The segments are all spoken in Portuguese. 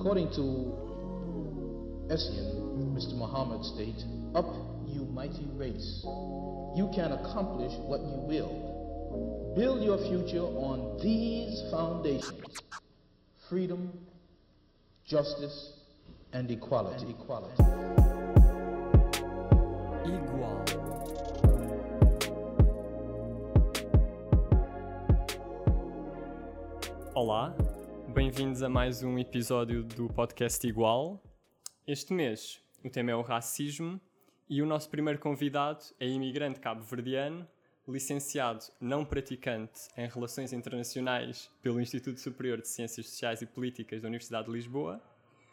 According to Essien, Mr. Muhammad states, Up, you mighty race. You can accomplish what you will. Build your future on these foundations freedom, justice, and equality. And equality. Igual. Olá, bem-vindos a mais um episódio do podcast Igual. Este mês o tema é o racismo e o nosso primeiro convidado é imigrante cabo-verdiano, licenciado não praticante em Relações Internacionais pelo Instituto Superior de Ciências Sociais e Políticas da Universidade de Lisboa,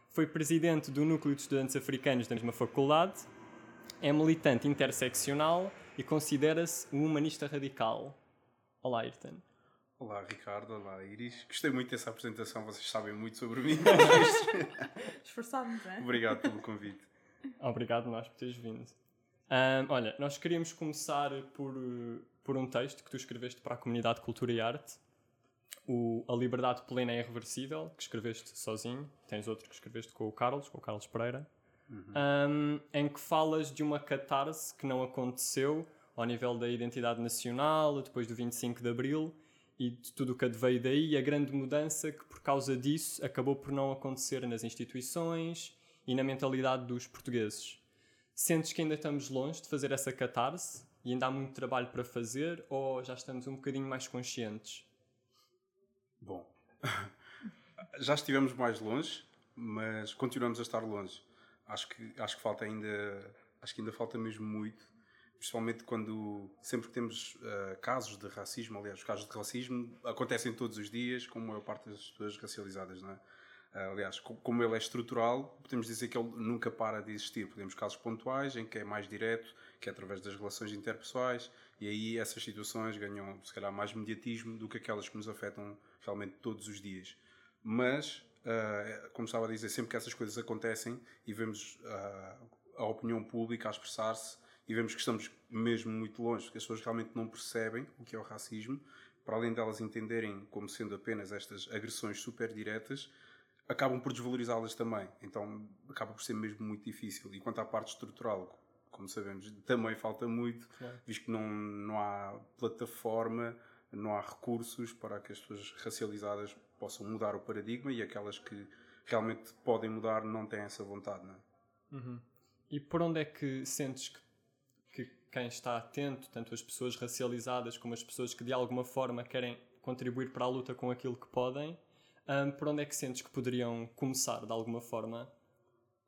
foi presidente do Núcleo de Estudantes Africanos da mesma faculdade, é militante interseccional e considera-se um humanista radical. Olá, Ayrton. Olá Ricardo, olá Iris. Gostei muito dessa apresentação, vocês sabem muito sobre mim. Esforçámos, não é? Obrigado pelo convite. Obrigado nós por teres vindo. Um, olha, nós queríamos começar por, por um texto que tu escreveste para a comunidade Cultura e Arte, o A Liberdade Plena é Irreversível, que escreveste sozinho, tens outro que escreveste com o Carlos, com o Carlos Pereira, uhum. um, em que falas de uma catarse que não aconteceu ao nível da identidade nacional, depois do 25 de Abril, e de tudo o que adveio daí, e a grande mudança que, por causa disso, acabou por não acontecer nas instituições e na mentalidade dos portugueses. Sentes que ainda estamos longe de fazer essa catarse e ainda há muito trabalho para fazer, ou já estamos um bocadinho mais conscientes? Bom, já estivemos mais longe, mas continuamos a estar longe. Acho que, acho que falta ainda, acho que ainda falta mesmo muito principalmente quando sempre que temos uh, casos de racismo, aliás, os casos de racismo acontecem todos os dias, com a maior parte das pessoas racializadas, não é? Uh, aliás, como ele é estrutural, podemos dizer que ele nunca para de existir. Podemos casos pontuais em que é mais direto, que é através das relações interpessoais, e aí essas situações ganham, se calhar, mais mediatismo do que aquelas que nos afetam realmente todos os dias. Mas, uh, como estava a dizer, sempre que essas coisas acontecem e vemos a opinião pública a expressar-se, e vemos que estamos mesmo muito longe, porque as pessoas realmente não percebem o que é o racismo, para além delas entenderem como sendo apenas estas agressões super diretas, acabam por desvalorizá-las também. Então acaba por ser mesmo muito difícil. E quanto à parte estrutural, como sabemos, também falta muito, claro. visto que não, não há plataforma, não há recursos para que as pessoas racializadas possam mudar o paradigma e aquelas que realmente podem mudar não têm essa vontade. Não é? Uhum. E por onde é que sentes que quem está atento, tanto as pessoas racializadas como as pessoas que de alguma forma querem contribuir para a luta com aquilo que podem, um, por onde é que sentes que poderiam começar de alguma forma?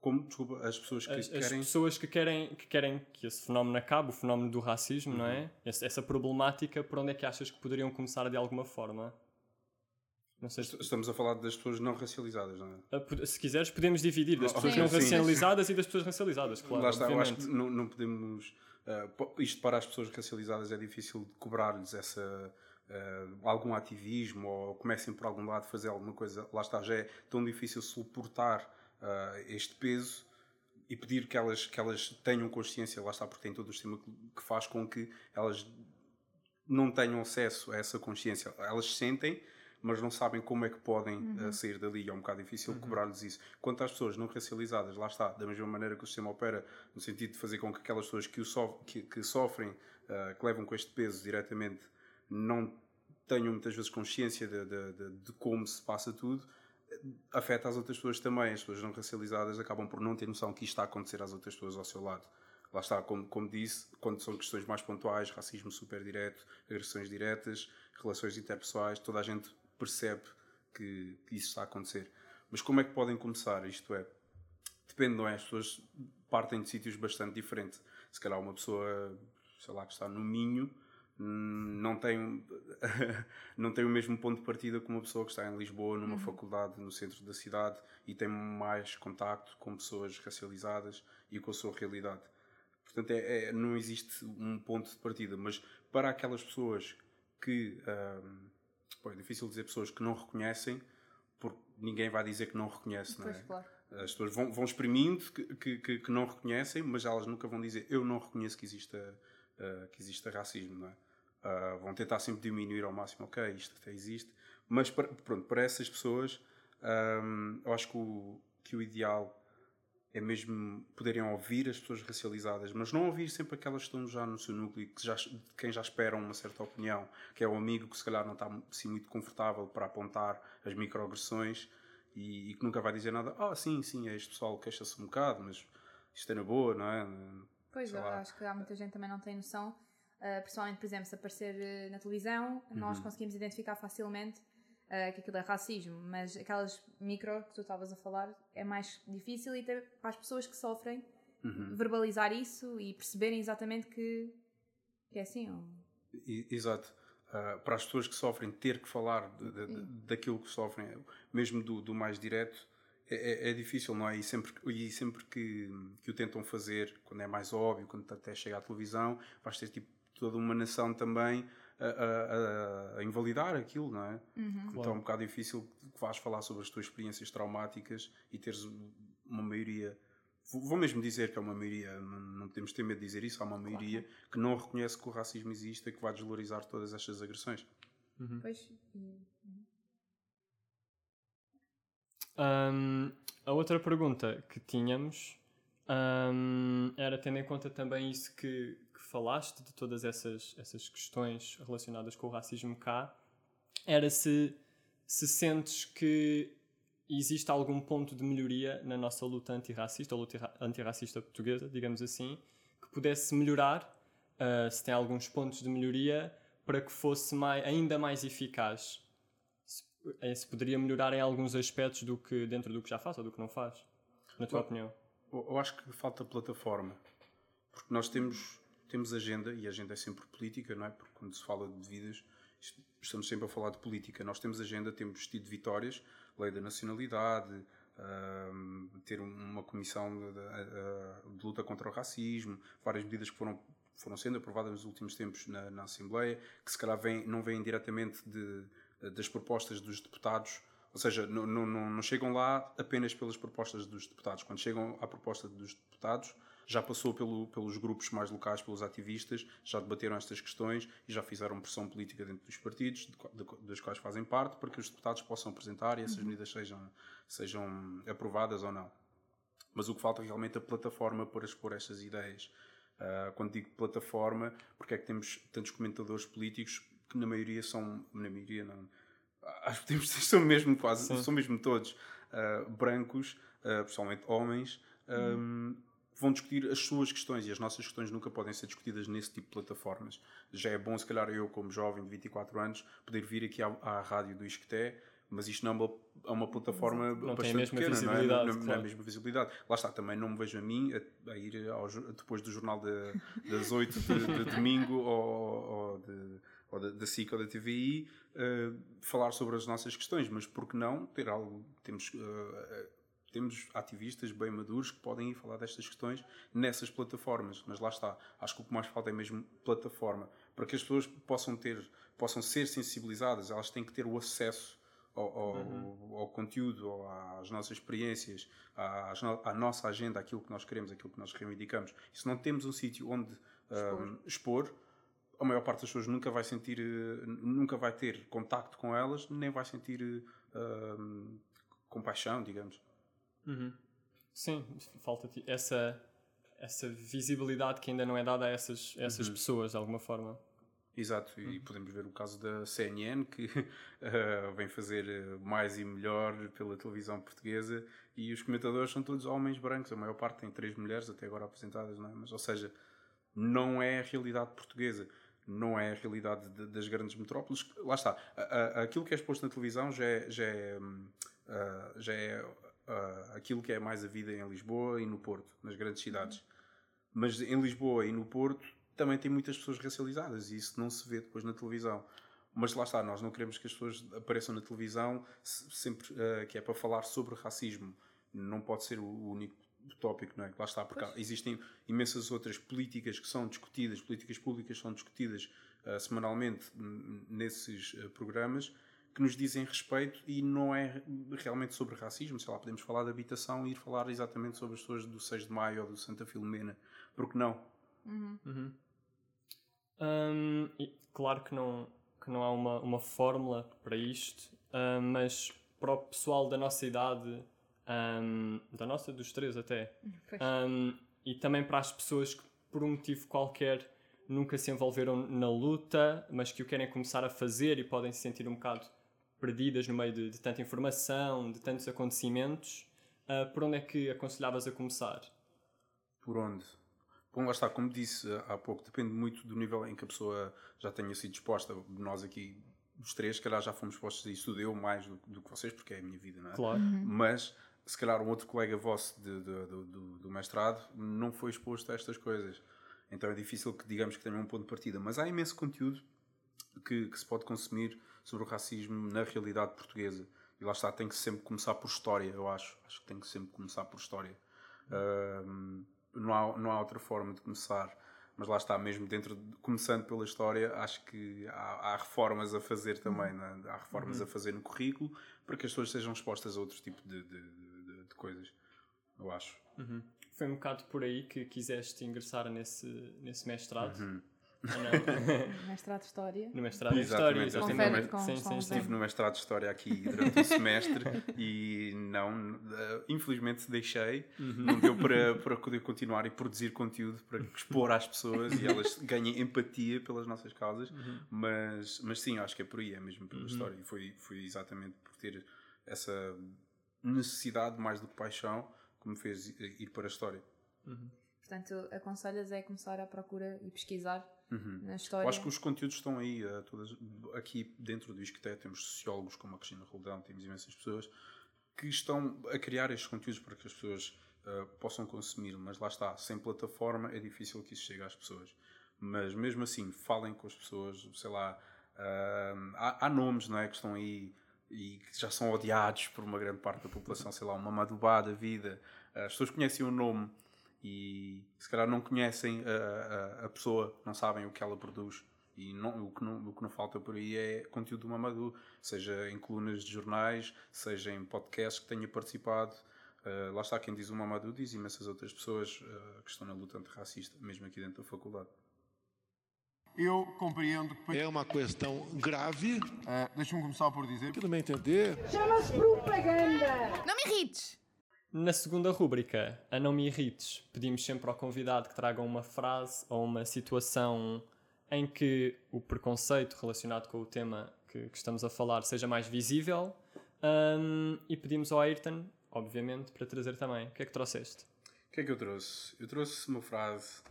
Como, desculpa, as pessoas que as, querem... As pessoas que querem, que querem que esse fenómeno acabe, o fenómeno do racismo, uhum. não é? Essa, essa problemática, por onde é que achas que poderiam começar de alguma forma? Não sei se... Estamos a falar das pessoas não racializadas, não é? Ah, se quiseres, podemos dividir das pessoas sim, não racializadas sim. e das pessoas racializadas, claro. Lá está, obviamente. eu acho que não, não podemos Uh, isto para as pessoas racializadas é difícil cobrar-lhes essa uh, algum ativismo ou comecem por algum lado a fazer alguma coisa. Lá está, já é tão difícil suportar uh, este peso e pedir que elas, que elas tenham consciência, lá está, porque tem todo o sistema que faz com que elas não tenham acesso a essa consciência. Elas sentem, mas não sabem como é que podem uhum. uh, sair dali. É um bocado difícil uhum. cobrar-lhes isso. Quanto às pessoas não racializadas, lá está, da mesma maneira que o sistema opera, no sentido de fazer com que aquelas pessoas que, so que, que sofrem, uh, que levam com este peso diretamente, não tenham muitas vezes consciência de, de, de, de como se passa tudo, afeta as outras pessoas também. As pessoas não racializadas acabam por não ter noção que isto está a acontecer às outras pessoas ao seu lado. Lá está, como, como disse, quando são questões mais pontuais, racismo super direto, agressões diretas, relações interpessoais, toda a gente percebe que, que, isso está a acontecer. Mas como é que podem começar? Isto é, depende, não é? As pessoas partem de sítios bastante diferentes. Se calhar uma pessoa, sei lá, que está no Minho, hum, não tem, não tem o mesmo ponto de partida que uma pessoa que está em Lisboa, numa uhum. faculdade no centro da cidade e tem mais contacto com pessoas racializadas e com a sua realidade. Portanto, é, é não existe um ponto de partida, mas para aquelas pessoas que. Hum, Pô, é difícil dizer pessoas que não reconhecem, porque ninguém vai dizer que não reconhece, pois, não é? Claro. As pessoas vão, vão exprimindo que, que, que, não reconhecem, mas elas nunca vão dizer eu não reconheço que exista, uh, que exista racismo, não é? Uh, vão tentar sempre diminuir ao máximo, ok, isto até existe, mas para, pronto, para essas pessoas Um, eu acho que o, que o ideal é mesmo poderem ouvir as pessoas racializadas, mas não ouvir sempre aquelas que estão já no seu núcleo, que já, quem já esperam uma certa opinião, que é o amigo que se calhar não está assim muito confortável para apontar as microagressões e, e que nunca vai dizer nada. Ah, sim, sim, é este pessoal queixa-se um bocado, mas isto é na boa, não é? Pois, eu acho que há muita gente também não tem noção. Uh, pessoalmente, por exemplo, se aparecer uh, na televisão, uhum. nós conseguimos identificar facilmente uh, que aquilo é racismo, mas aquelas micro que tu estavas a falar é mais difícil e para as pessoas que sofrem uhum. verbalizar isso e perceberem exatamente que, que é assim. Ou... Exato. Uh, para as pessoas que sofrem, ter que falar de, de, de, daquilo que sofrem, mesmo do, do mais direto, é, é, é, difícil, não é? E sempre, e sempre que, que o tentam fazer, quando é mais óbvio, quando até chega à televisão, vais ter tipo toda uma nação também a, a, a, invalidar aquilo, não é? Uhum. Então claro. é um bocado difícil que vás falar sobre as tuas experiências traumáticas e teres uma maioria. Vou mesmo dizer que é uma maioria, não podemos ter medo de dizer isso, há uma maioria claro. que não reconhece que o racismo existe e que vai desvalorizar todas estas agressões. Uhum. Pois. Um, a outra pergunta que tínhamos um, era tendo em conta também isso que, falaste de todas essas, essas questões relacionadas com o racismo cá, era se, se sentes que existe algum ponto de melhoria na nossa luta antirracista, ou luta antirracista portuguesa, digamos assim, que pudesse melhorar, uh, se tem alguns pontos de melhoria, para que fosse mais, ainda mais eficaz. Se, eh, se, poderia melhorar em alguns aspectos do que, dentro do que já faz ou do que não faz, na tua opinião? Eu acho que falta plataforma. Porque nós temos temos agenda, e agenda é sempre política, não é? Porque quando se fala de vidas, estamos sempre a falar de política. Nós temos agenda, temos tido vitórias, lei da nacionalidade, ter uma comissão de, de, de, luta contra o racismo, várias medidas que foram, foram sendo aprovadas nos últimos tempos na, na Assembleia, que se calhar vem, não vêm diretamente de, das propostas dos deputados, ou seja, não, não, não chegam lá apenas pelas propostas dos deputados. Quando chegam à proposta dos deputados, já passou pelo, pelos grupos mais locais, pelos ativistas, já debateram estas questões e já fizeram pressão política dentro dos partidos, de, de, dos quais fazem parte, para que os deputados possam apresentar e essas uhum. medidas sejam, sejam aprovadas ou não. Mas o que falta é realmente a plataforma para expor estas ideias. Uh, quando digo plataforma, porque é que temos tantos comentadores políticos que na maioria são, na maioria não, acho que temos, são mesmo quase, Sim. são mesmo todos uh, brancos, uh, pessoalmente homens, um, vão discutir as suas questões e as nossas questões nunca podem ser discutidas nesse tipo de plataformas. Já é bom, se calhar, eu, como jovem de 24 anos, poder vir aqui à, à rádio do Isqueté, mas isto não é uma, é uma plataforma não bastante tem a mesma pequena, visibilidade, não é? Não, claro. não é a mesma visibilidade. Lá está, também não me vejo a mim a, a ir ao, depois do jornal de, das 8 de, de domingo ou, ou, de, ou da, da SIC ou da TVI uh, falar sobre as nossas questões, mas por que não ter algo, temos... Uh, temos ativistas bem maduros que podem ir falar destas questões nessas plataformas, mas lá está. Acho que o que mais falta é mesmo plataforma para que as pessoas possam ter, possam ser sensibilizadas. Elas têm que ter o acesso ao, ao, uhum. ao conteúdo, às nossas experiências, à, à, nossa agenda, aquilo que nós queremos, aquilo que nós reivindicamos. E se não temos um sítio onde expor. Um, expor a maior parte das pessoas nunca vai sentir, nunca vai ter contacto com elas, nem vai sentir um, compaixão, digamos. Uhum. Sim, falta essa, essa visibilidade que ainda não é dada a essas, a essas uhum. pessoas, de alguma forma. Exato, e uhum. podemos ver o caso da CNN, que uh, vem fazer eh, mais e melhor pela televisão portuguesa, e os comentadores são todos homens brancos, a maior parte tem três mulheres até agora apresentadas, não é? Mas, ou seja, não é a realidade portuguesa, não é a realidade de, das grandes metrópoles. Lá está, aquilo que é exposto na televisão já é, já é, uh, já é uh, aquilo que é mais a vida em Lisboa e no Porto, nas grandes cidades. Mas em Lisboa e no Porto também tem muitas pessoas racializadas e isso não se vê depois na televisão. Mas lá está, nós não queremos que as pessoas apareçam na televisão sempre uh, que é para falar sobre racismo. Não pode ser o único tópico, não é? Lá está, porque existem imensas outras políticas que são discutidas, políticas públicas são discutidas uh, semanalmente nesses programas que nos dizem respeito e não é realmente sobre racismo. Sei lá, podemos falar de habitação e ir falar exatamente sobre as pessoas do 6 de Maio ou do Santa Filomena. Porque não? Uhum. Uhum. Hum, claro que não, que não há uma, uma fórmula para isto, hum, mas para o pessoal da nossa idade, um, da nossa, dos três até, um, e também para as pessoas que, por um motivo qualquer, nunca se envolveram na luta, mas que o querem começar a fazer e podem se sentir um bocado perdidas no meio de, de tanta informação, de tantos acontecimentos. ah, por onde é que aconselhavas a começar? Por onde? Bom, lá está, como disse há pouco, depende muito do nível em que a pessoa já tenha sido exposta. Nós aqui, os três, se calhar já fomos expostos a isso, eu mais do, do que vocês, porque é a minha vida, não é? Claro. Mas, se calhar, um outro colega vosso de- de- do, do- do mestrado não foi exposto a estas coisas. Então é difícil que digamos que tenha um ponto de partida. Mas há imenso conteúdo que, que se pode consumir sobre o racismo na realidade portuguesa. E lá está, tem que sempre começar por história, eu acho. Acho que tem que sempre começar por história. Não, há, não há outra forma de começar. Mas lá está, mesmo dentro, de- começando pela história, acho que há, há reformas a fazer também. né? Há reformas a fazer no currículo para que as pessoas sejam expostas a outro tipo de, de- de- coisas. Eu acho. Foi um bocado por aí que quiseste ingressar nesse, nesse mestrado? Uhum. Não? Mestrado de História. no mestrado em História, Exatamente. com sim, sim, sim. Estive no mestrado de História aqui durante o semestre e não, eh, infelizmente deixei, não deu para, para poder continuar e produzir conteúdo para expor às pessoas e elas ganhem empatia pelas nossas causas, mas, mas sim, acho que é por aí, é mesmo pela história e foi, foi exatamente por ter essa necessidade mais do que paixão que me fez ir para a história. Portanto, aconselhas é começar à procura e pesquisar na história. Eu acho que os conteúdos estão aí, eh, todas, aqui dentro do Isqueté temos sociólogos como a Cristina Roldão, temos imensas pessoas que estão a criar estes conteúdos para que as pessoas eh, possam consumir, mas lá está, sem plataforma é difícil que isso chegue às pessoas. Mas mesmo assim, falem com as pessoas, sei lá, ah, há, há nomes não é, que estão aí e que já são odiados por uma grande parte da população, sei lá, uma Madubá da vida, as pessoas conhecem o nome e se calhar não conhecem a, a, a pessoa, não sabem o que ela produz. E não, o, que não, o que não falta por aí é conteúdo do Mamadou, seja em colunas de jornais, seja em podcasts que tenha participado. Uh, lá está quem diz o Mamadou, diz imensas outras pessoas uh, que estão na luta antirracista, mesmo aqui dentro da faculdade. Eu compreendo que. É uma questão grave. Ah, Deixa-me começar por dizer. No meu entender, Chama-se propaganda! Não me irrites! Na segunda rúbrica, a Não Me Irrites, pedimos sempre ao convidado que traga uma frase ou uma situação em que o preconceito relacionado com o tema que, que estamos a falar seja mais visível. Ahm, e pedimos ao Ayrton, obviamente, para trazer também. O que é que trouxeste? O que é que eu trouxe? Eu trouxe uma frase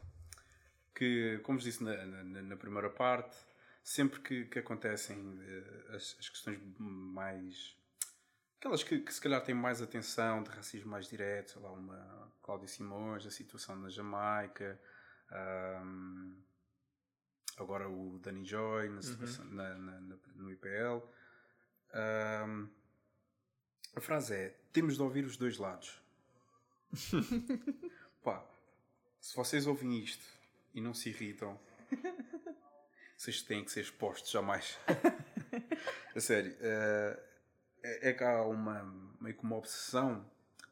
que, como disse na, na- na primeira parte, sempre que, que acontecem eh, as, as questões mais. Aquelas que, que se calhar têm mais atenção, de racismo mais direto, sei lá, uma Cláudia Simões, a situação na Jamaica, ahm, agora o Danny Joy na situação- na- na- no IPL. Ahm, a frase é: temos de ouvir os dois lados. Pá, se vocês ouvem isto e não se irritam, vocês têm que ser expostos jamais. a sério, eh, é, é que há uma meio que uma obsessão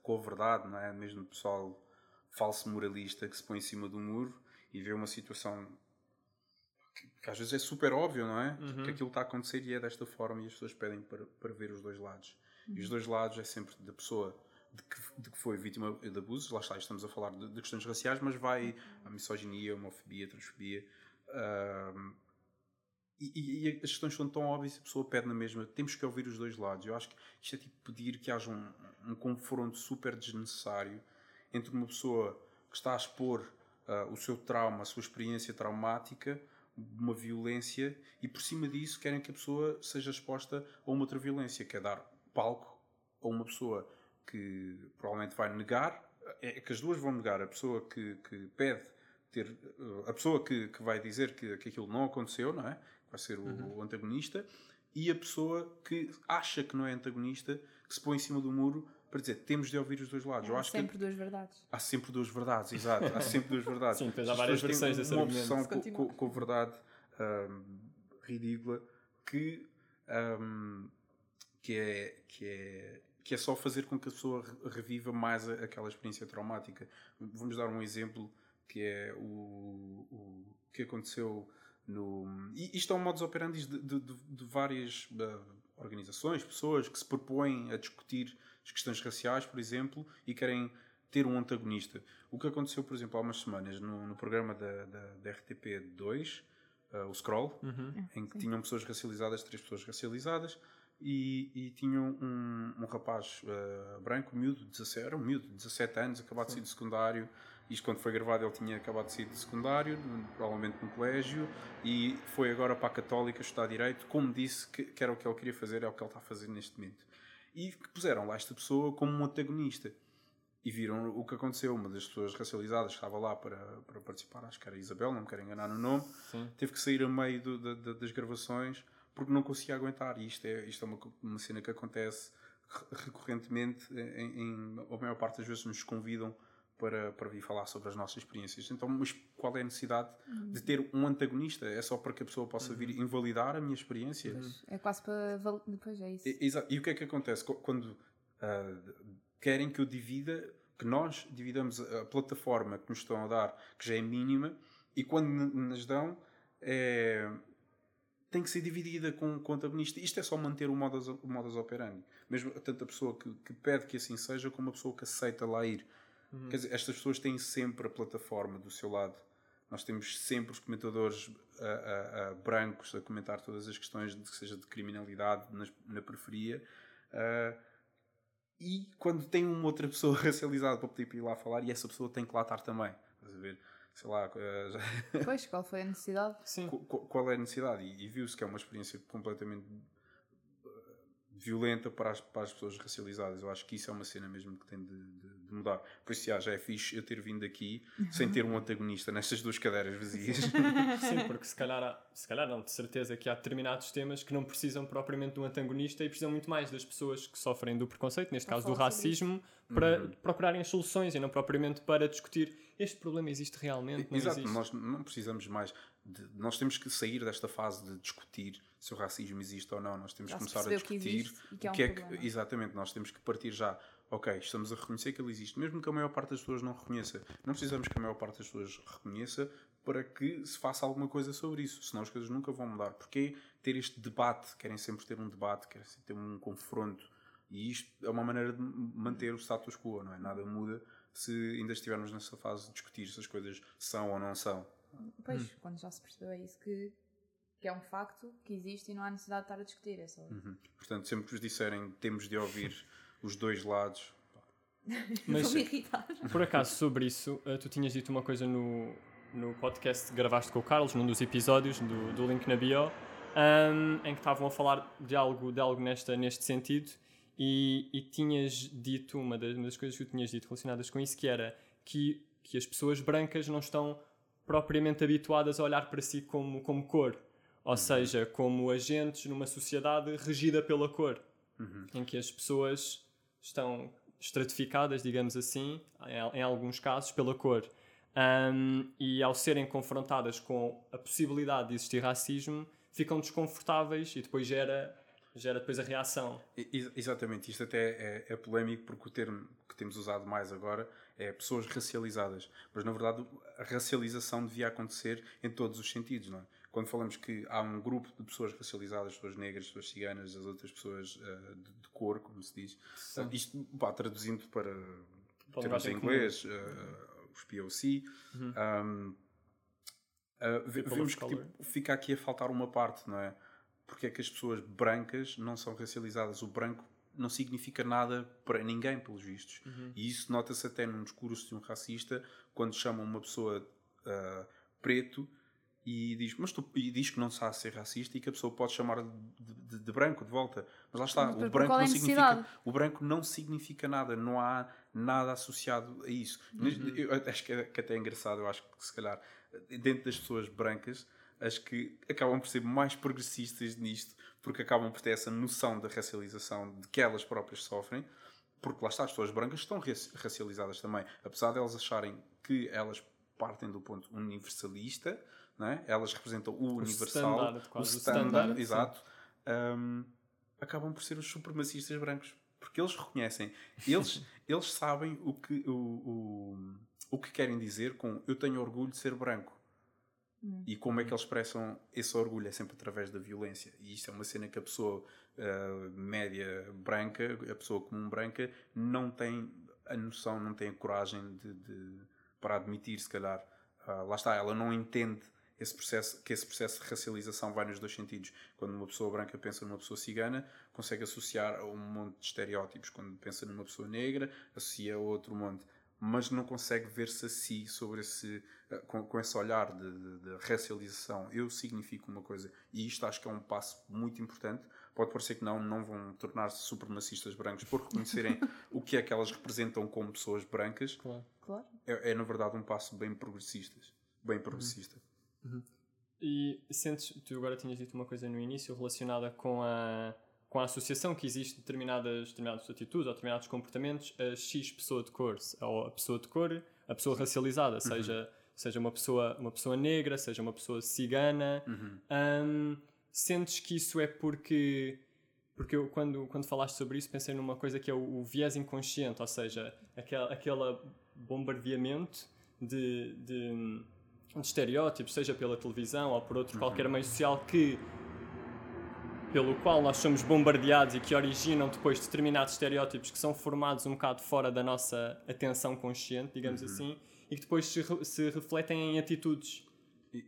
com a verdade, não é? Mesmo o pessoal falso moralista que se põe em cima do muro e vê uma situação que, que às vezes é super óbvio, não é? Que aquilo está a acontecer e é desta forma e as pessoas pedem para, para ver os dois lados. E os dois lados é sempre da pessoa de que, de que foi vítima de abusos, lá está, estamos a falar de, de questões raciais, mas vai a misoginia, a homofobia, a transfobia. ahm, e, e- as questões são tão óbvias a pessoa pede na mesma. Temos que ouvir os dois lados. Eu acho que isto é tipo pedir que haja um, um confronto super desnecessário entre uma pessoa que está a expor ah, o seu trauma, a sua experiência traumática, uma violência, e por cima disso querem que a pessoa seja exposta a uma outra violência, que é dar palco a uma pessoa que provavelmente vai negar, é que as duas vão negar, a pessoa que, que pede ter, uh, a pessoa que, que vai dizer que, que aquilo não aconteceu, não é? Vai ser o, o antagonista, e a pessoa que acha que não é antagonista, que se põe em cima do muro para dizer temos de ouvir os dois lados. Eu Há acho sempre que duas verdades. há sempre duas verdades, exato. Há sempre duas verdades. Sim, depois há As várias versões desse uma obsessão Se com, verdade ahm, ridícula que, ahm, que, é, que, é, que é só fazer com que a pessoa re- reviva mais aquela experiência traumática. Vamos dar um exemplo que é o, o que aconteceu no. e Isto é um modus operandi de, de, de- de várias ah, organizações, pessoas que se propõem a discutir as questões raciais, por exemplo, e querem ter um antagonista. O que aconteceu, por exemplo, há umas semanas no, no programa da, da, da RTP2, uh, o Scroll, em que tinham pessoas racializadas, três pessoas racializadas, e, e tinham um, um rapaz uh, branco, miúdo, 17, era um miúdo, 17 anos, acabado de sair do secundário. Isto quando foi gravado ele tinha acabado de sair do secundário, provavelmente no colégio, e foi agora para a Católica estudar Direito, como disse que, que era o que ele queria fazer, é o que ele está a fazer neste momento. E puseram lá esta pessoa como um antagonista. E viram o que aconteceu. Uma das pessoas racializadas que estava lá para, para participar, acho que era Isabel, não me quero enganar no nome, Sim. teve que sair a meio do- da- da- das gravações porque não conseguia aguentar. E isto é, isto é uma, uma cena que acontece re- recorrentemente. Em, em- a maior parte das vezes nos convidam para, para vir falar sobre as nossas experiências. Então, mas qual é a necessidade de ter um antagonista? É só para que a pessoa possa vir invalidar a minha experiência? É quase para. Depois é isso. E- Exato. E o que é que acontece Qu- quando ah, querem que eu divida, que nós dividamos a plataforma que nos estão a dar, que já é mínima, e quando nos dão, é, tem que ser dividida com, com o antagonista. Isto é só manter o modus, o modus operandi. Mesmo tanto a pessoa que, que pede que assim seja, como a pessoa que aceita lá ir. Quer dizer, estas pessoas têm sempre a plataforma do seu lado. Nós temos sempre os comentadores ah, ah, ah, brancos a comentar todas as questões, de, seja de criminalidade nas- na periferia. Ah, e quando tem uma outra pessoa racializada para poder ir lá falar, e essa pessoa tem que lá estar também. Estás a ver? Sei lá, ah, já- Pois, qual foi a necessidade? Sim. Qu- qu- qual é a necessidade? E, e viu-se que é uma experiência completamente uh, violenta para as, para as pessoas racializadas. Eu acho que isso é uma cena mesmo que tem de, de- de mudar. Por isso, já, já é fixe eu ter vindo aqui sem ter um antagonista nestas duas cadeiras vazias. Sim, porque se calhar, há, se calhar não, de certeza que há determinados temas que não precisam propriamente de um antagonista e precisam muito mais das pessoas que sofrem do preconceito, neste caso do racismo, para procurarem as soluções e não propriamente para discutir este problema existe realmente, não Exato, existe. nós não precisamos mais. De, nós temos que sair desta fase de discutir se o racismo existe ou não. Nós temos Já que começar a que discutir existe e que é o um que é problema. que. Exatamente, nós temos que partir já. Ok, estamos a reconhecer que ele existe, mesmo que a maior parte das pessoas não reconheça. Não precisamos que a maior parte das pessoas reconheça para que se faça alguma coisa sobre isso, senão as coisas nunca vão mudar. Porque ter este debate, querem sempre ter um debate, querem sempre ter um confronto, e isto é uma maneira de manter o status quo, não é? Nada muda se ainda estivermos nessa fase de discutir se as coisas são ou não são. Pois, quando já se percebeu é isso que, que é um facto, que existe e não há necessidade de estar a discutir. É só. Uhum. Portanto, sempre que vos disserem temos de ouvir os dois lados, Mas, Vou-me irritar. por acaso, sobre isso, eh, tu tinhas dito uma coisa no, no podcast que gravaste com o Carlos, num dos episódios do, do Link na Bio, ahm, em que estavam a falar de algo, de algo nesta, neste sentido, e, e tinhas dito, uma das, uma das coisas que tu tinhas dito relacionadas com isso, que era que, que as pessoas brancas não estão propriamente habituadas a olhar para si como, como cor, ou seja, como agentes numa sociedade regida pela cor, em que as pessoas estão estratificadas, digamos assim, em, alguns casos, pela cor. Um, e ao serem confrontadas com a possibilidade de existir racismo, ficam desconfortáveis e depois gera, gera depois a reação. Ex- Exatamente, isto até é, é polémico porque o termo que temos usado mais agora é pessoas racializadas. Mas na verdade a racialização devia acontecer em todos os sentidos, não é? Quando falamos que há um grupo de pessoas racializadas, pessoas negras, pessoas ciganas, as outras pessoas eh, de, de cor, como se diz, Sim. isto pá, traduzindo para Para termos linguagem em inglês, eh, os POC, um, Uh, vemos que tipo, fica aqui a faltar uma parte, não é? Porque é que as pessoas brancas não são racializadas? O branco não significa nada para ninguém, pelos vistos. Uhum. E isso nota-se até num discurso de um racista, quando chama uma pessoa uh, preto e diz, mas tu, e diz que não sabe ser racista e que a pessoa pode chamar de, de- de branco de volta. Mas lá está, Mas o branco, é não significa, o branco não significa nada, não há nada associado a isso. Eu acho que, é, que até é engraçado, eu acho que se calhar dentro das pessoas brancas, acho que acabam por ser mais progressistas nisto, porque acabam por ter essa noção da racialização de que elas próprias sofrem, porque lá está, as pessoas brancas estão raci- racializadas também, apesar de elas acharem que elas partem do ponto universalista, é? elas representam o, universal, standard, quase, o standard, standard, exato, hum, acabam por ser os supremacistas brancos, porque eles reconhecem, eles, eles sabem o que, o, o, o que querem dizer com eu tenho orgulho de ser branco. E como é que eles expressam esse orgulho? É sempre através da violência. E isto é uma cena que a pessoa uh, média branca, a pessoa comum branca, não tem a noção, não tem a coragem de, de para admitir, se calhar, uh, lá está, ela não entende esse processo, que esse processo de racialização vai nos dois sentidos. Quando uma pessoa branca pensa numa pessoa cigana, consegue associar a um monte de estereótipos. Quando pensa numa pessoa negra, associa a outro monte. Mas não consegue ver-se a si sobre esse, eh, com, com esse olhar de, de, de, racialização. Eu significo uma coisa. E isto acho que é um passo muito importante. Pode parecer que não, não vão tornar-se supremacistas brancos por reconhecerem o que é que elas representam como pessoas brancas. Claro. Claro. É, é na verdade um passo bem progressista. Bem progressista. Uhum. E sentes, tu agora tinhas dito uma coisa no início relacionada com a, com a associação que existe determinadas, determinadas atitudes ou determinados comportamentos a X pessoa de cor, ou a pessoa de cor, a pessoa racializada, uhum. seja, seja uma, pessoa, uma pessoa negra, seja uma pessoa cigana. Uhum. Um, sentes que isso é porque. Porque eu, quando, quando falaste sobre isso, pensei numa coisa que é o, o viés inconsciente, ou seja, aquele, aquele bombardeamento de, de de estereótipos, seja pela televisão ou por outro uhum. qualquer meio social que pelo qual nós somos bombardeados e que originam depois determinados estereótipos que são formados um bocado fora da nossa atenção consciente, digamos uhum. assim, e que depois se, se refletem em atitudes.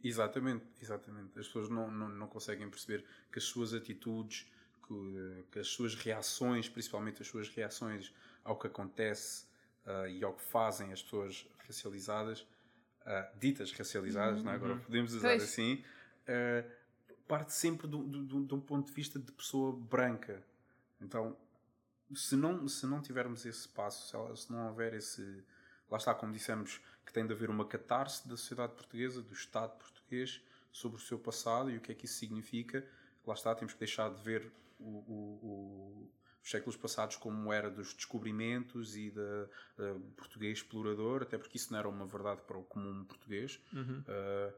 Exatamente, exatamente. As pessoas não, não, não conseguem perceber que as suas atitudes, que, que, as suas reações, principalmente as suas reações ao que acontece uh, e ao que fazem as pessoas racializadas, uh, ditas racializadas, uhum. não é? agora uhum. podemos usar pois. assim, uh, parte sempre de um ponto de vista de pessoa branca. Então, se não, se não tivermos esse passo, se, se não houver esse. Lá está, como dissemos, que tem de haver uma catarse da sociedade portuguesa, do Estado português, sobre o seu passado e o que é que isso significa. Lá está, temos que deixar de ver o, o, os séculos passados como era dos descobrimentos e da uh, português explorador, até porque isso não era uma verdade para o comum português. Uhum. Uh,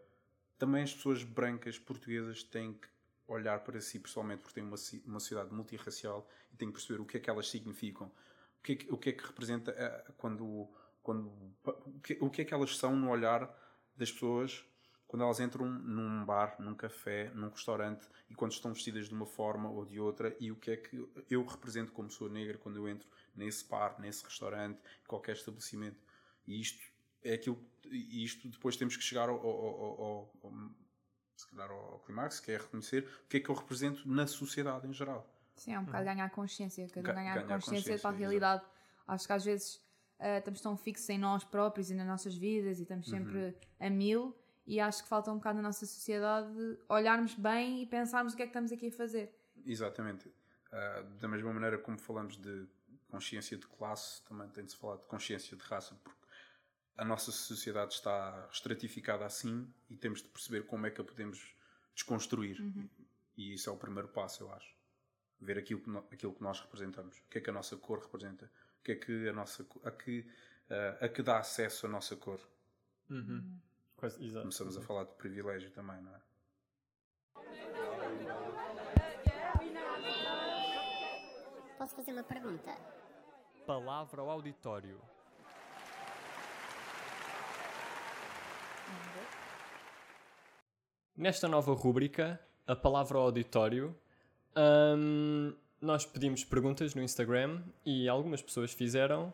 também as pessoas brancas portuguesas têm que olhar para si pessoalmente porque têm uma, uma sociedade multirracial e têm que perceber o que é que elas significam, o que é que, o que, é que representa uh, quando, quando o que, o que é que elas são no olhar das pessoas quando elas entram num bar, num café, num restaurante e quando estão vestidas de uma forma ou de outra e o que é que eu represento como pessoa negra quando eu entro nesse bar, nesse restaurante, qualquer estabelecimento. E isto é aquilo, e isto depois temos que chegar ao, ao, ao, ao se calhar ao clímax, que é reconhecer o que é que eu represento na sociedade em geral. Sim, é um bocado ganhar consciência, ganhar, ganhar consciência, consciência para a realidade. Acho que às vezes uh, estamos tão fixos em nós próprios e nas nossas vidas e estamos sempre uhum. a mil e acho que falta um bocado na nossa sociedade olharmos bem e pensarmos o que é que estamos aqui a fazer. Exatamente. Uh, da mesma maneira como falamos de consciência de classe, também tem de se falar de consciência de raça, porque a nossa sociedade está estratificada assim e temos de perceber como é que a podemos desconstruir. Uhum. E isso é o primeiro passo, eu acho. Ver aquilo que, no, aquilo que nós representamos. O que é que a nossa cor representa. O que é que a nossa... A que, uh, a que dá acesso à nossa cor. Uhum. Coisa, Começamos a falar de privilégio também, não é? Posso fazer uma pergunta? Palavra ao auditório. Nesta nova rúbrica, a palavra ao auditório, hum, nós pedimos perguntas no Instagram e algumas pessoas fizeram.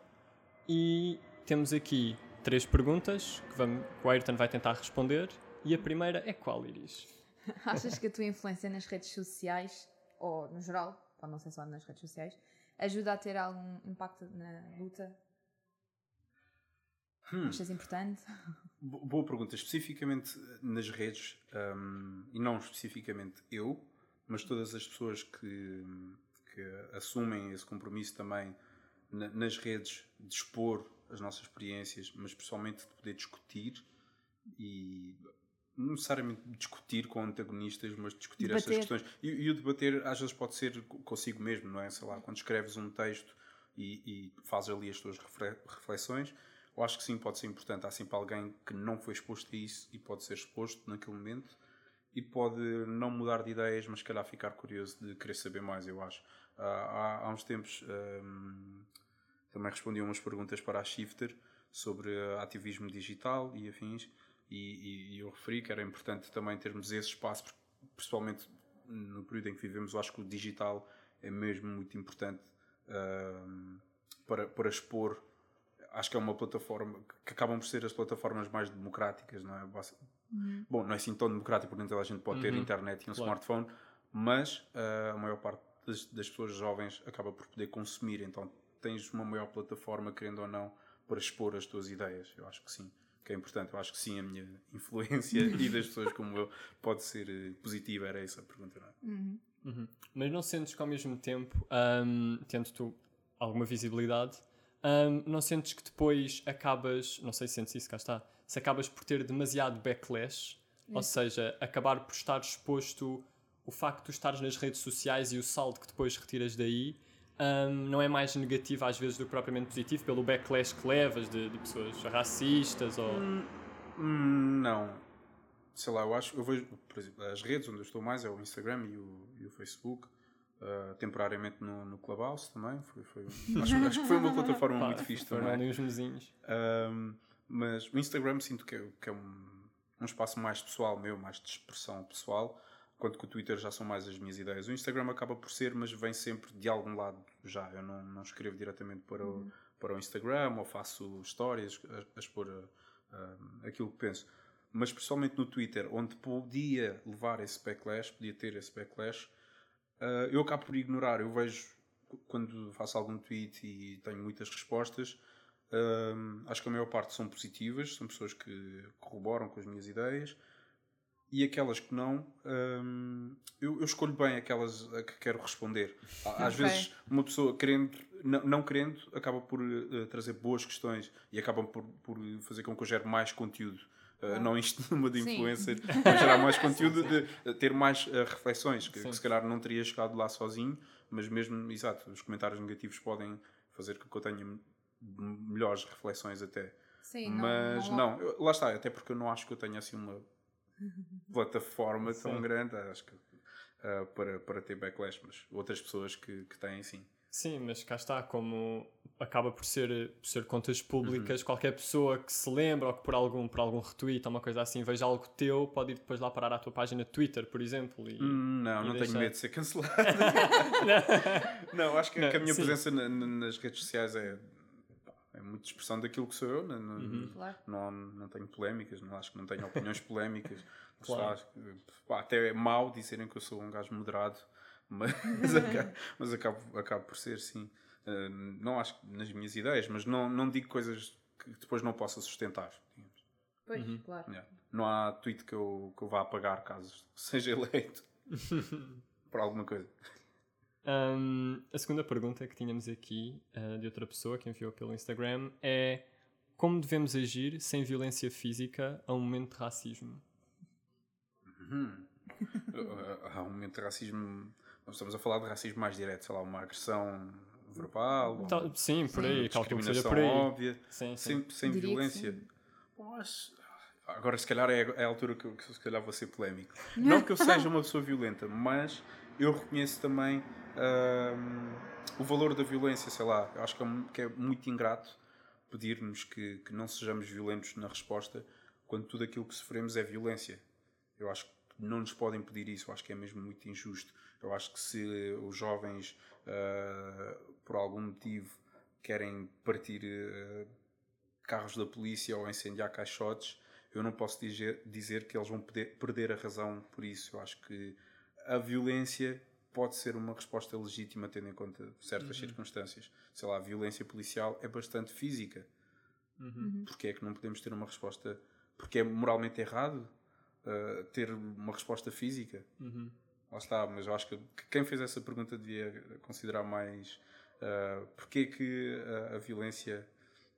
E temos aqui três perguntas que, vamos, que o Ayrton vai tentar responder. E a primeira é qual, Iris? Achas que a tua influência nas redes sociais, ou no geral, pode não ser só nas redes sociais, ajuda a ter algum impacto na luta? Hum. Achas importante? Boa pergunta. Especificamente nas redes, um, e não especificamente eu, mas todas as pessoas que, que assumem esse compromisso também na, nas redes de expor as nossas experiências, mas pessoalmente de poder discutir e não necessariamente discutir com antagonistas, mas discutir debater. estas questões. E, e, o debater às vezes pode ser consigo mesmo, não é? Sei lá, quando escreves um texto e, e fazes ali as tuas reflexões, eu acho que sim, pode ser importante. Há sempre alguém que não foi exposto a isso e pode ser exposto naquele momento e pode não mudar de ideias, mas se calhar ficar curioso de querer saber mais, eu acho. Uh, há, há uns tempos. Um, também respondi a umas perguntas para a Shifter sobre ativismo digital e afins, e, e, eu referi que era importante também termos esse espaço, principalmente no período em que vivemos, eu acho que o digital é mesmo muito importante ahm, para, para expor. Acho que é uma plataforma que acabam por ser as plataformas mais democráticas, não é? Basta- Bom, não é assim tão democrático porque toda a gente pode ter Uhum. internet e um Claro. smartphone, mas ah, a maior parte das, das pessoas jovens acaba por poder consumir, então tens uma maior plataforma, querendo ou não, para expor as tuas ideias. Eu acho que sim, que é importante. Eu acho que sim, a minha influência e das pessoas como eu pode ser eh, positiva. Era essa a pergunta, não é? Uhum. Mas não sentes que ao mesmo tempo, ahm, tendo tu alguma visibilidade, ahm, não sentes que depois acabas, não sei se sentes isso, cá está, se acabas por ter demasiado backlash, ou seja, acabar por estar exposto o facto de tu estares nas redes sociais e o saldo que depois retiras daí ahm, não é mais negativo às vezes do que propriamente positivo pelo backlash que levas de, de pessoas racistas ou... Hum, não. Sei lá, eu acho, eu vejo, por exemplo, as redes onde eu estou mais é o Instagram e o, e o Facebook. ah, temporariamente no, no Clubhouse também. Foi, foi, acho, acho que foi uma plataforma muito fixe foram também. ali uns mesinhos. Um, mas o Instagram sinto que é, que é um, um espaço mais pessoal meu, mais de expressão pessoal, enquanto que o Twitter já são mais as minhas ideias. O Instagram acaba por ser, mas vem sempre de algum lado já. Eu não, não escrevo diretamente para, o, para o Instagram ou faço histórias a, a expor uh, um, aquilo que penso. Mas principalmente no Twitter, onde podia levar esse backlash, podia ter esse backlash, uh, eu acabo por ignorar. Eu vejo qu- quando faço algum tweet e tenho muitas respostas, um, acho que a maior parte são positivas, são pessoas que corroboram com as minhas ideias. E aquelas que não, um, eu, eu escolho bem aquelas a que quero responder. Às Ok. vezes, uma pessoa querendo, não, não querendo, acaba por eh, trazer boas questões e acaba por, por fazer com que eu gere mais conteúdo. Uh, não isto numa de Sim. influencer, mas gerar mais conteúdo, de, de ter mais uh, reflexões, que, Sim. que se calhar não teria chegado lá sozinho, mas mesmo, exato, os comentários negativos podem fazer com que eu tenha melhores reflexões até. Sim, mas não, eu- lá está, até porque eu não acho que eu tenha assim uma plataforma tão Sim. grande, acho que uh, para, para ter backlash, mas outras pessoas que, que têm sim. Sim, mas cá está, como acaba por ser, por ser contas Uhum. públicas, qualquer pessoa que se lembra ou que por algum, por algum retweet ou uma coisa assim veja algo teu, pode ir depois lá parar à tua página de Twitter, por exemplo. E... Hum, Não, e não deixar- tenho medo de ser cancelado. não, acho que, Não, que a minha sim. presença na- nas redes sociais é, é muito expressão daquilo que sou eu. Não, não, Uhum. Claro. não, não tenho polémicas, não, acho que não tenho opiniões polémicas. Claro. Pá, até é mau dizerem que eu sou um gajo moderado, mas, acabo, mas acabo, acabo por ser, sim. Uh, não acho que nas minhas ideias, mas não, não digo coisas que depois não possa sustentar. digamos. Pois, Uhum. claro. Yeah. Não há tweet que eu, que eu vá apagar caso seja eleito por alguma coisa. Hum, a segunda pergunta que tínhamos aqui, uh, de outra pessoa que enviou pelo Instagram, é como devemos agir sem violência física a um momento de racismo? Uhum. Uh, Há um momento de racismo. Nós estamos a falar de racismo mais direto, sei lá, uma agressão verbal, ou Tal- sim, por aí, calculo que por aí. óbvia, Sim, sim. sem, sem violência. acho- Agora, se calhar, é é a altura que eu, que eu se calhar vou ser polémico. Não que eu seja uma pessoa violenta, mas eu reconheço também hum, o valor da violência, sei lá. Eu acho que é, que é muito ingrato pedir-nos que, que não sejamos violentos na resposta quando tudo aquilo que sofremos é violência. Eu acho que não nos podem pedir isso, eu acho que é mesmo muito injusto. Eu acho que se os jovens, ah, por algum motivo, querem partir ah, carros da polícia ou incendiar caixotes, eu não posso dizer, dizer que eles vão perder a razão por isso. Eu acho que a violência pode ser uma resposta legítima tendo em conta certas circunstâncias. Sei lá, a violência policial é bastante física. Porque é que não podemos ter uma resposta... Porque é moralmente errado uh, ter uma resposta física? Uhum. Lá está, mas eu acho que que quem fez essa pergunta devia considerar mais uh, porque é que a, a violência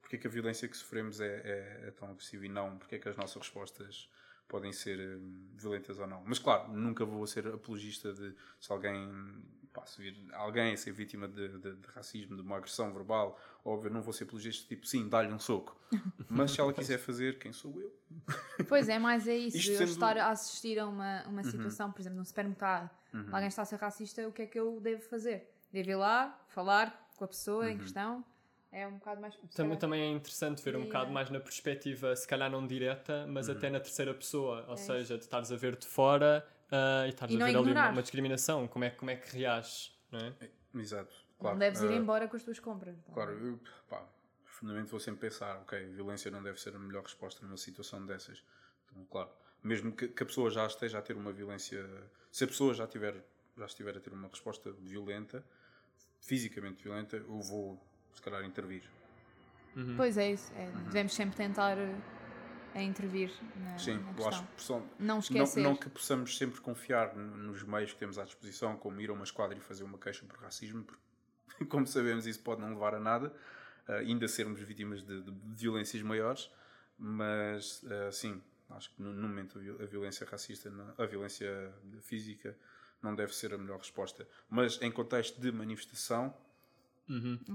porque é que a violência que sofremos é, é- é tão agressiva e não porque é que as nossas respostas podem ser hum, violentas ou não. Mas claro, nunca vou ser apologista de se alguém pá, se vir alguém a ser vítima de, de- de racismo, de uma agressão verbal, óbvio, não vou ser apologista tipo, sim, dá-lhe um soco. Mas se ela quiser fazer, quem sou eu? Pois é, mais é isso. Isto eu sendo- estar a assistir a uma, uma situação, por exemplo, num supermercado, Uhum. alguém está a ser racista, o que é que eu devo fazer? Devo ir lá, falar com a pessoa Uhum. em questão? É um bocado mais. Também, também é interessante ver um Sim, bocado é. mais na perspectiva, se calhar não direta, mas Uhum. até na terceira pessoa. Ou É seja, de estares a ver de fora ah, e estares E a não ver ali uma, ignorar. uma discriminação. Como é, como é que reages? não é? Exato. Claro. não deves ir eh, embora com as tuas compras. tá? Claro, eu, pá, profundamente vou sempre pensar, ok, violência não deve ser a melhor resposta numa situação dessas. Então, claro, mesmo que, que a pessoa já esteja a ter uma violência, se a pessoa já tiver, já estiver a ter uma resposta violenta, fisicamente violenta, eu vou, se calhar, intervir. Pois é isso. é, devemos sempre tentar eh, a intervir na, Sim, na questão. acho que pessoal- Não esquecer. Não, que possamos sempre confiar nos meios que temos à disposição, como ir a uma esquadra e fazer uma queixa por racismo, porque, como sabemos, isso pode não levar a nada, eh, ainda sermos vítimas de, de violências maiores, mas eh, sim, acho que no, no momento a viol- a violência racista, não- a violência física, não deve ser a melhor resposta. Mas em contexto de manifestação,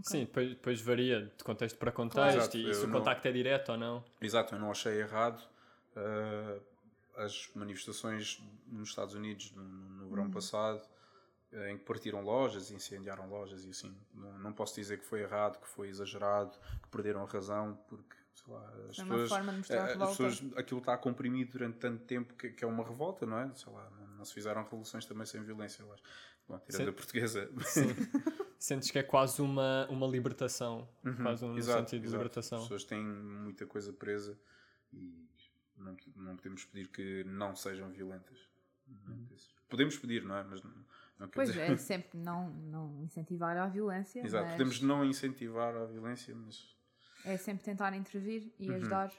Sim, depois, depois varia de contexto para contexto Exato, e se o não- contacto é direto ou não. Exato, eu não achei errado uh, as manifestações nos Estados Unidos no, no- verão passado, uh, em que partiram lojas e incendiaram lojas e assim. Não, não posso dizer que foi errado, que foi exagerado, que perderam a razão, porque sei lá, as uma pessoas, forma de mostrar eh, as pessoas- aquilo está comprimido durante tanto tempo que, que é uma revolta, não é? Sei lá, não, não se fizeram revoluções também sem violência, eu acho. Bom, tirando Sim. a portuguesa. Sentes que é quase uma, uma libertação. Quase um Uhum. Exato, sentido de exato. libertação. As pessoas têm muita coisa presa e não, não podemos pedir que não sejam violentas. Podemos pedir, não é? Mas não, não quer Pois dizer- é, sempre não, não incentivar a violência, Exato, mas podemos não incentivar a violência, mas. é sempre tentar intervir e Uhum. ajudar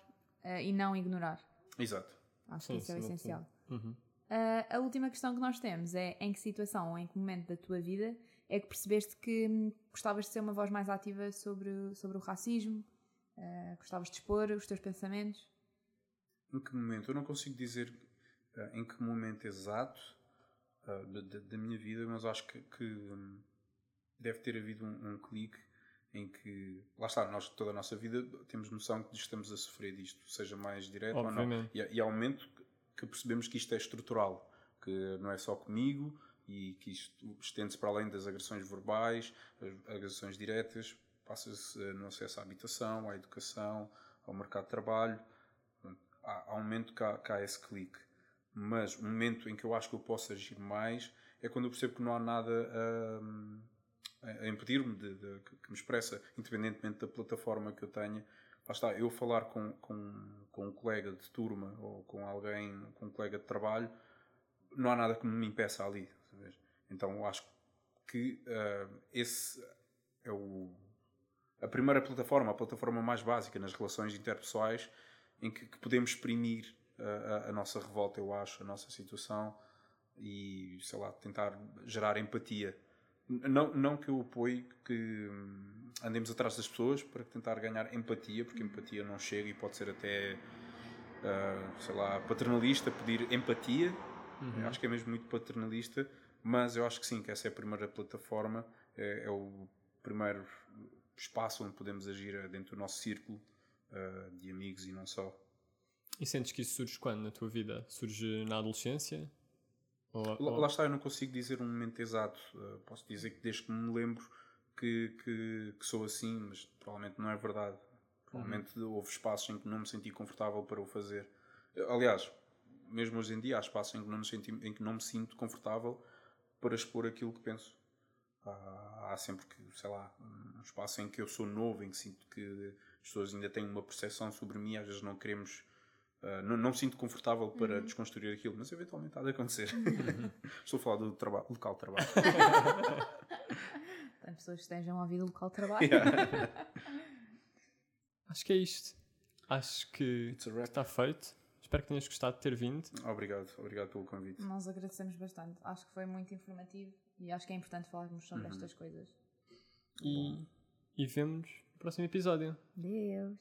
eh, e não ignorar. Exato. Acho Sim, que isso é o sim, sim. essencial. Uhum. Ah, a última questão que nós temos é em que situação ou em que momento da tua vida é que percebeste que hum, gostavas de ser uma voz mais ativa sobre, sobre o racismo, Ah, gostavas de expor os teus pensamentos? Em que momento? Eu não consigo dizer eh, em que momento exato eh, da, minha vida, mas acho que, que, hum, deve ter havido um, um clique em que, lá está, nós toda a nossa vida temos noção que estamos a sofrer disto, seja mais direto ou não. Obviamente. E, e há um momento que percebemos que isto é estrutural, que não é só comigo e que isto estende-se para além das agressões verbais, as agressões diretas, passa-se no acesso à habitação, à educação, ao mercado de trabalho. Há, há um momento que há, que há esse clique. Mas o momento em que eu acho que eu posso agir mais é quando eu percebo que não há nada a, a impedir-me de, de- que me expressa, independentemente da plataforma que eu tenha. Lá está, eu falar com, com, com um colega de turma ou com alguém, com um colega de trabalho, não há nada que me impeça ali. Então eu acho que ah, esse é o, a primeira plataforma, a plataforma mais básica nas relações interpessoais em que, que podemos exprimir a, a- a nossa revolta, eu acho, a nossa situação e, sei lá, tentar gerar empatia. Não, não que eu apoie que hum, andemos atrás das pessoas para tentar ganhar empatia, porque empatia não chega e pode ser até, ah, sei lá, paternalista pedir empatia. Eu Acho que é mesmo muito paternalista, mas eu acho que sim, que essa é a primeira plataforma, é, é o primeiro espaço onde podemos agir é dentro do nosso círculo ah, de amigos e não só. E sentes que isso surge quando na tua vida? Surge na adolescência? Ou, Lá, ou- lá está, eu não consigo dizer um momento exato. Uh, posso dizer que desde que me lembro que, que, que sou assim, mas provavelmente não é verdade. Provavelmente houve espaços em que não me senti confortável para o fazer. Uh, Aliás, mesmo hoje em dia há espaços em que não me, senti, em que não me sinto confortável para expor aquilo que penso. Há, há sempre que, sei lá, um espaço em que eu sou novo, em que sinto que as pessoas ainda têm uma percepção sobre mim, às vezes não queremos Uh, não, não me sinto confortável para desconstruir aquilo, mas eventualmente há de acontecer. Estou a falar do traba- local de trabalho. Tem pessoas que estejam a ouvir o local de trabalho. Acho que é isto. Acho que está feito. Espero que tenhas gostado de ter vindo. obrigado, obrigado pelo convite. Nós agradecemos bastante. Acho que foi muito informativo e acho que é importante falarmos Uhum. sobre estas coisas. E, e vemos no próximo episódio. Deus.